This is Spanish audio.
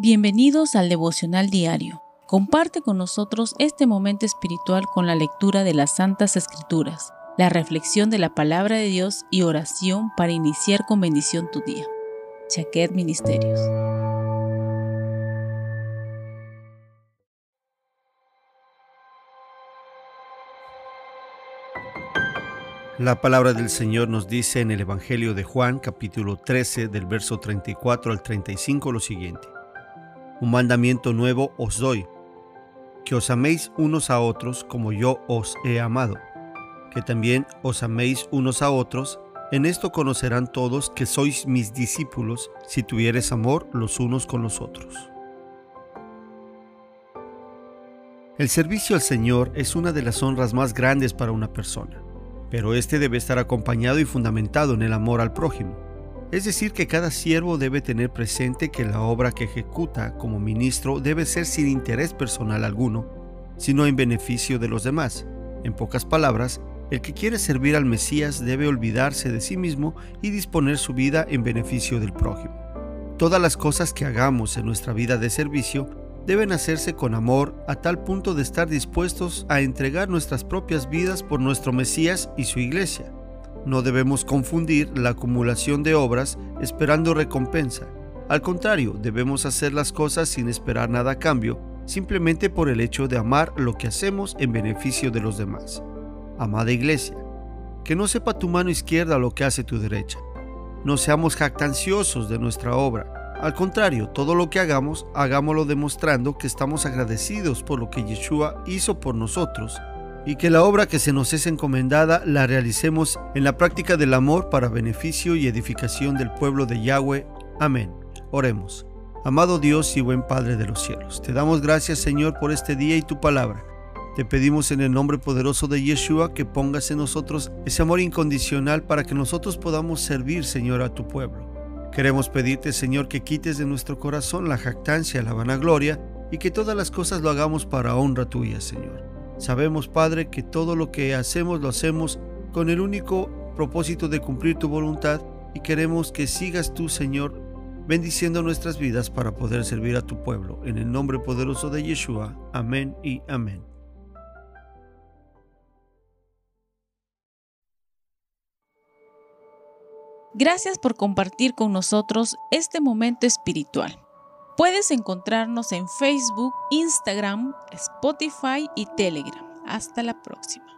Bienvenidos al devocional diario. Comparte con nosotros este momento espiritual con la lectura de las Santas Escrituras, la reflexión de la palabra de Dios y oración para iniciar con bendición tu día. Chaquet Ministerios. La palabra del Señor nos dice en el Evangelio de Juan capítulo 13 del verso 34 al 35 lo siguiente. Un mandamiento nuevo os doy, que os améis unos a otros como yo os he amado, que también os améis unos a otros, en esto conocerán todos que sois mis discípulos si tuvieres amor los unos con los otros. El servicio al Señor es una de las honras más grandes para una persona, pero este debe estar acompañado y fundamentado en el amor al prójimo. Es decir, que cada siervo debe tener presente que la obra que ejecuta como ministro debe ser sin interés personal alguno, sino en beneficio de los demás. En pocas palabras, el que quiere servir al Mesías debe olvidarse de sí mismo y disponer su vida en beneficio del prójimo. Todas las cosas que hagamos en nuestra vida de servicio deben hacerse con amor a tal punto de estar dispuestos a entregar nuestras propias vidas por nuestro Mesías y su iglesia. No debemos confundir la acumulación de obras esperando recompensa. Al contrario, debemos hacer las cosas sin esperar nada a cambio, simplemente por el hecho de amar lo que hacemos en beneficio de los demás. Amada iglesia, que no sepa tu mano izquierda lo que hace tu derecha. No seamos jactanciosos de nuestra obra. Al contrario, todo lo que hagamos, hagámoslo demostrando que estamos agradecidos por lo que Yeshua hizo por nosotros y que la obra que se nos es encomendada la realicemos en la práctica del amor para beneficio y edificación del pueblo de Yahweh. Amén. Oremos. Amado Dios y buen Padre de los cielos, te damos gracias Señor por este día y tu palabra. Te pedimos en el nombre poderoso de Yeshua que pongas en nosotros ese amor incondicional para que nosotros podamos servir, Señor, a tu pueblo. Queremos pedirte, Señor, que quites de nuestro corazón la jactancia, la vanagloria y que todas las cosas lo hagamos para honra tuya, Señor. Sabemos, Padre, que todo lo que hacemos lo hacemos con el único propósito de cumplir tu voluntad y queremos que sigas tú, Señor, bendiciendo nuestras vidas para poder servir a tu pueblo. En el nombre poderoso de Yeshua. Amén y amén. Gracias por compartir con nosotros este momento espiritual. Puedes encontrarnos en Facebook, Instagram, Spotify y Telegram. Hasta la próxima.